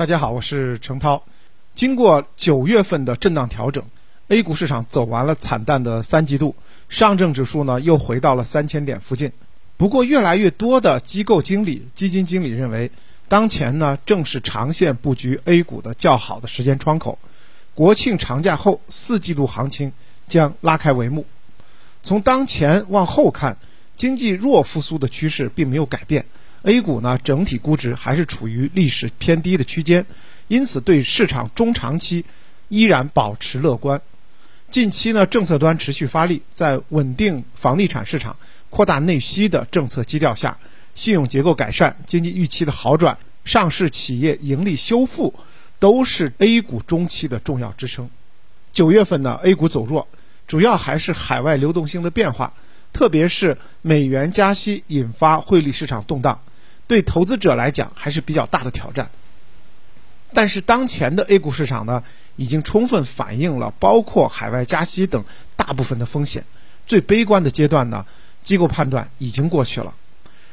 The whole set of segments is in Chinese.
大家好，我是程涛。经过九月份的震荡调整，A 股市场走完了惨淡的三季度，上证指数呢又回到了三千点附近。不过，越来越多的机构经理、基金经理认为，当前呢正是长线布局 A 股的较好的时间窗口。国庆长假后，四季度行情将拉开帷幕。从当前往后看，经济弱复苏的趋势并没有改变。A 股呢，整体估值还是处于历史偏低的区间，因此对市场中长期依然保持乐观。近期呢，政策端持续发力，在稳定房地产市场、扩大内需的政策基调下，信用结构改善、经济预期的好转、上市企业盈利修复，都是 A 股中期的重要支撑。九月份呢，A 股走弱，主要还是海外流动性的变化，特别是美元加息引发汇率市场动荡。对投资者来讲还是比较大的挑战，但是当前的 A 股市场呢，已经充分反映了包括海外加息等大部分的风险。最悲观的阶段呢，机构判断已经过去了。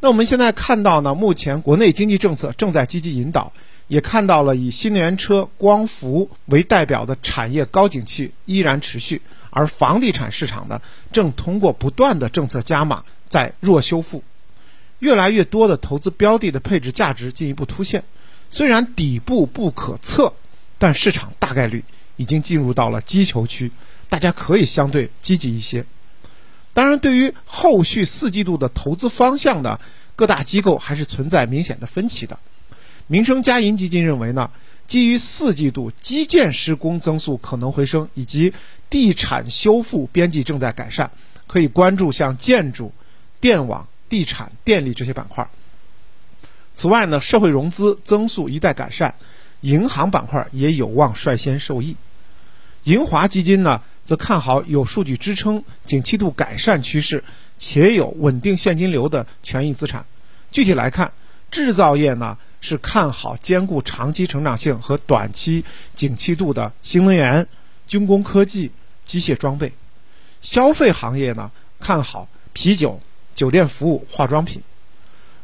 那我们现在看到呢，目前国内经济政策正在积极引导，也看到了以新能源车、光伏为代表的产业高景气依然持续，而房地产市场呢，正通过不断的政策加码在弱修复。越来越多的投资标的的配置价值进一步凸现，虽然底部不可测，但市场大概率已经进入到了击球区，大家可以相对积极一些。当然，对于后续四季度的投资方向呢，各大机构还是存在明显的分歧的。民生佳银基金认为呢，基于四季度基建施工增速可能回升，以及地产修复边际正在改善，可以关注像建筑、电网。地产、电力这些板块。此外呢，社会融资增速一再改善，银行板块也有望率先受益。银华基金呢，则看好有数据支撑、景气度改善趋势且有稳定现金流的权益资产。具体来看，制造业呢是看好兼顾长期成长性和短期景气度的新能源、军工科技、机械装备；消费行业呢看好啤酒。酒店服务、化妆品，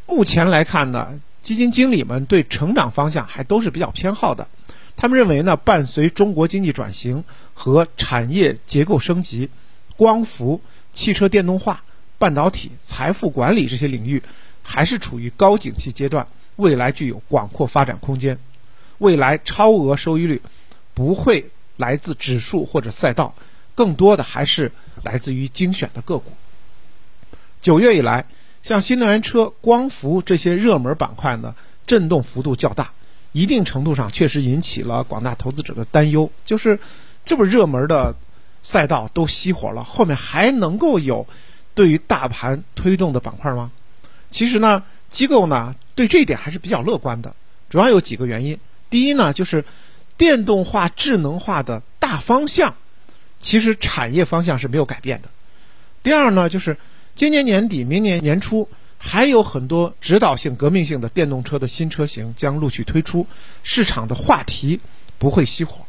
目前来看呢，基金经理们对成长方向还都是比较偏好的。他们认为呢，伴随中国经济转型和产业结构升级，光伏、汽车电动化、半导体、财富管理这些领域还是处于高景气阶段，未来具有广阔发展空间。未来超额收益率不会来自指数或者赛道，更多的还是来自于精选的个股。九月以来，像新能源车、光伏这些热门板块呢，震动幅度较大，一定程度上确实引起了广大投资者的担忧。就是这么热门的赛道都熄火了，后面还能够有对于大盘推动的板块吗？其实呢，机构呢对这一点还是比较乐观的，主要有几个原因。第一呢，就是电动化、智能化的大方向，其实产业方向是没有改变的。第二呢，就是。今年年底、明年年初，还有很多指导性、革命性的电动车的新车型将陆续推出，市场的话题不会熄火。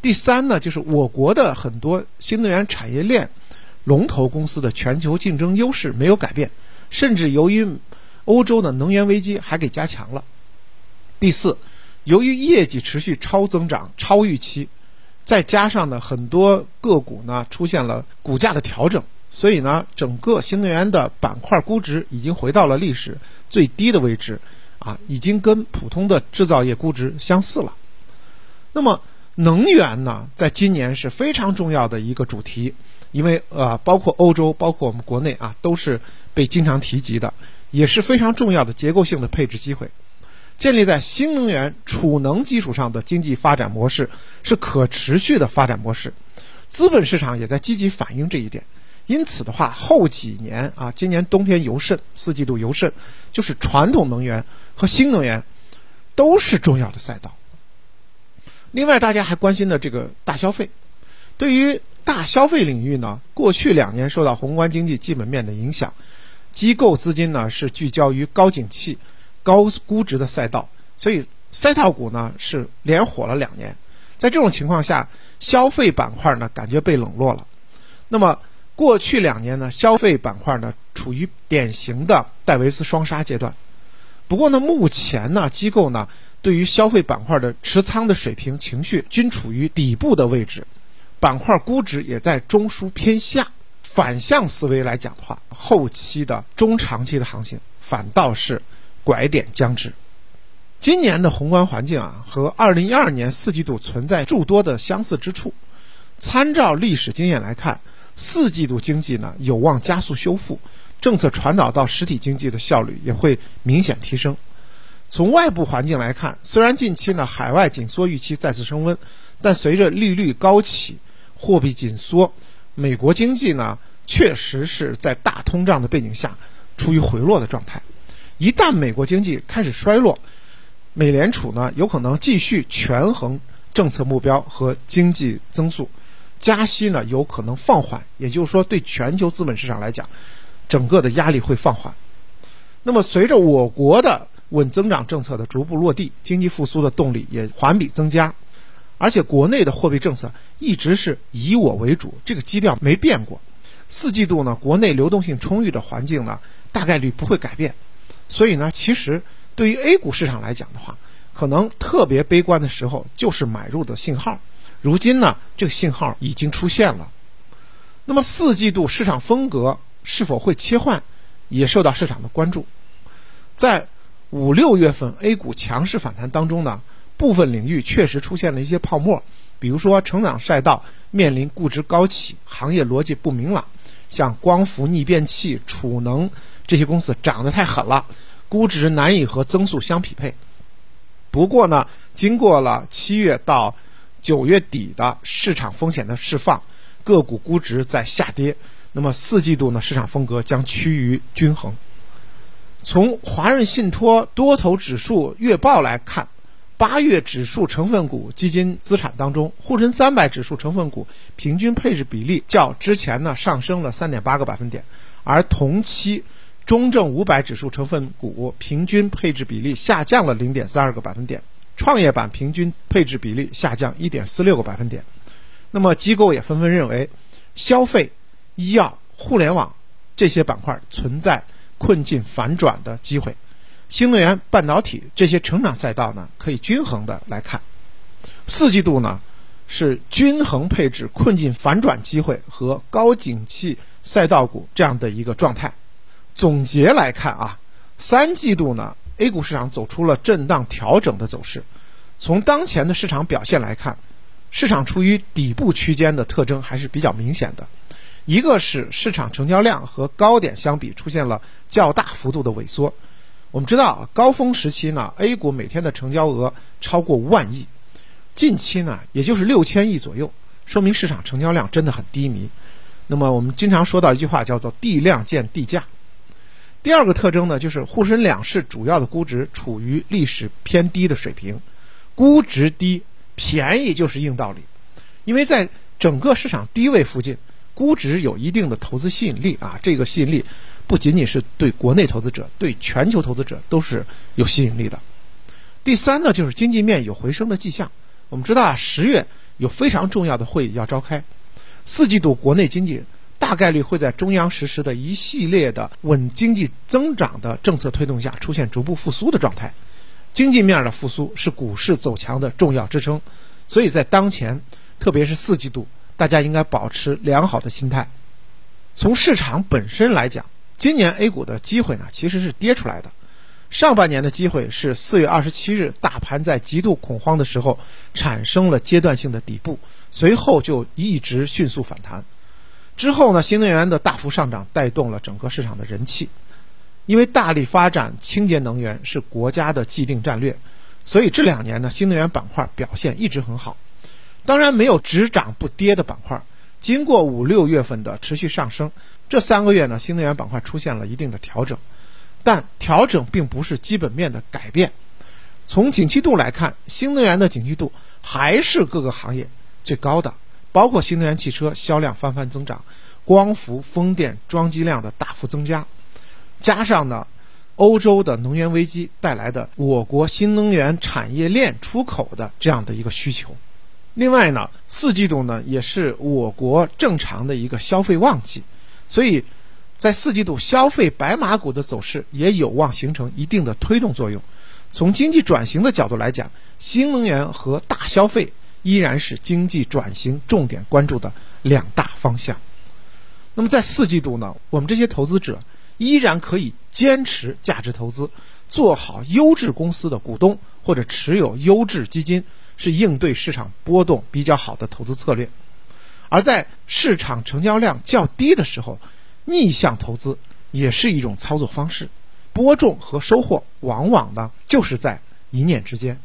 第三呢，就是我国的很多新能源产业链龙头公司的全球竞争优势没有改变，甚至由于欧洲的能源危机还给加强了。第四，由于业绩持续超增长、超预期，再加上呢很多个股呢出现了股价的调整。所以呢，整个新能源的板块估值已经回到了历史最低的位置，啊，已经跟普通的制造业估值相似了。那么，能源呢，在今年是非常重要的一个主题，因为呃，包括欧洲，包括我们国内啊，都是被经常提及的，也是非常重要的结构性的配置机会。建立在新能源储能基础上的经济发展模式是可持续的发展模式，资本市场也在积极反映这一点。因此的话，后几年啊，今年冬天尤甚，四季度尤甚，就是传统能源和新能源都是重要的赛道。另外，大家还关心的这个大消费，对于大消费领域呢，过去两年受到宏观经济基本面的影响，机构资金呢是聚焦于高景气、高估值的赛道，所以赛道股呢是连火了两年。在这种情况下，消费板块呢感觉被冷落了。那么，过去两年呢，消费板块呢处于典型的戴维斯双杀阶段。不过呢，目前呢，机构呢对于消费板块的持仓的水平、情绪均处于底部的位置，板块估值也在中枢偏下。反向思维来讲的话，后期的中长期的行情反倒是拐点将至。今年的宏观环境啊，和二零一二年四季度存在诸多的相似之处。参照历史经验来看，四季度经济呢有望加速修复，政策传导到实体经济的效率也会明显提升。从外部环境来看，虽然近期呢海外紧缩预期再次升温，但随着利率高企、货币紧缩。美国经济呢，确实是在大通胀的背景下处于回落的状态。一旦美国经济开始衰落，美联储呢有可能继续权衡政策目标和经济增速，加息呢有可能放缓。也就是说，对全球资本市场来讲，整个的压力会放缓。那么，随着我国的稳增长政策的逐步落地，经济复苏的动力也环比增加。而且国内的货币政策一直是以我为主，这个基调没变过。四季度呢，国内流动性充裕的环境呢，大概率不会改变。所以呢，其实对于 A 股市场来讲的话，可能特别悲观的时候就是买入的信号。如今呢，这个信号已经出现了。那么四季度市场风格是否会切换，也受到市场的关注。在五六月份 A 股强势反弹当中呢。部分领域确实出现了一些泡沫，比如说成长赛道面临估值高企、行业逻辑不明朗，像光伏逆变器、储能这些公司涨得太狠了，估值难以和增速相匹配。不过呢，经过了七月到九月底的市场风险的释放，个股估值在下跌，那么四季度呢，市场风格将趋于均衡。从华润信托多头指数月报来看。八月指数成分股基金资产当中，沪深三百指数成分股平均配置比例较之前呢上升了三点八个百分点，而同期中证五百指数成分股平均配置比例下降了零点三二个百分点，创业板平均配置比例下降一点四六个百分点。那么机构也纷纷认为，消费、医药、互联网这些板块存在困境反转的机会。新能源、半导体这些成长赛道呢，可以均衡的来看。四季度呢，是均衡配置困境反转机会和高景气赛道股这样的一个状态。总结来看啊，三季度呢，A 股市场走出了震荡调整的走势。从当前的市场表现来看，市场处于底部区间的特征还是比较明显的。一个是市场成交量和高点相比出现了较大幅度的萎缩。我们知道，高峰时期呢，A 股每天的成交额超过万亿，近期呢，也就是六千亿左右，说明市场成交量真的很低迷。那么，我们经常说到一句话，叫做“地量见地价”。第二个特征呢，就是沪深两市主要的估值处于历史偏低的水平，估值低，便宜就是硬道理。因为在整个市场低位附近，估值有一定的投资吸引力啊，这个吸引力。不仅仅是对国内投资者，对全球投资者都是有吸引力的。第三呢，就是经济面有回升的迹象。我们知道啊，十月有非常重要的会议要召开，四季度国内经济大概率会在中央实施的一系列的稳经济增长的政策推动下，出现逐步复苏的状态。经济面的复苏是股市走强的重要支撑，所以在当前，特别是四季度，大家应该保持良好的心态。从市场本身来讲，今年 A 股的机会呢，其实是跌出来的。上半年的机会是四月二十七日，大盘在极度恐慌的时候产生了阶段性的底部，随后就一直迅速反弹。之后呢，新能源的大幅上涨带动了整个市场的人气。因为大力发展清洁能源是国家的既定战略，所以这两年呢，新能源板块表现一直很好。当然，没有只涨不跌的板块。经过五六月份的持续上升。这三个月呢，新能源板块出现了一定的调整，但调整并不是基本面的改变。从景气度来看，新能源的景气度还是各个行业最高的，包括新能源汽车销量翻番增长，光伏、风电装机量的大幅增加，加上呢，欧洲的能源危机带来的我国新能源产业链出口的这样的一个需求。另外呢，四季度呢也是我国正常的一个消费旺季。所以，在四季度消费白马股的走势也有望形成一定的推动作用。从经济转型的角度来讲，新能源和大消费依然是经济转型重点关注的两大方向。那么在四季度呢，我们这些投资者依然可以坚持价值投资，做好优质公司的股东或者持有优质基金，是应对市场波动比较好的投资策略。而在市场成交量较低的时候，逆向投资也是一种操作方式，播种和收获往往呢就是在一念之间。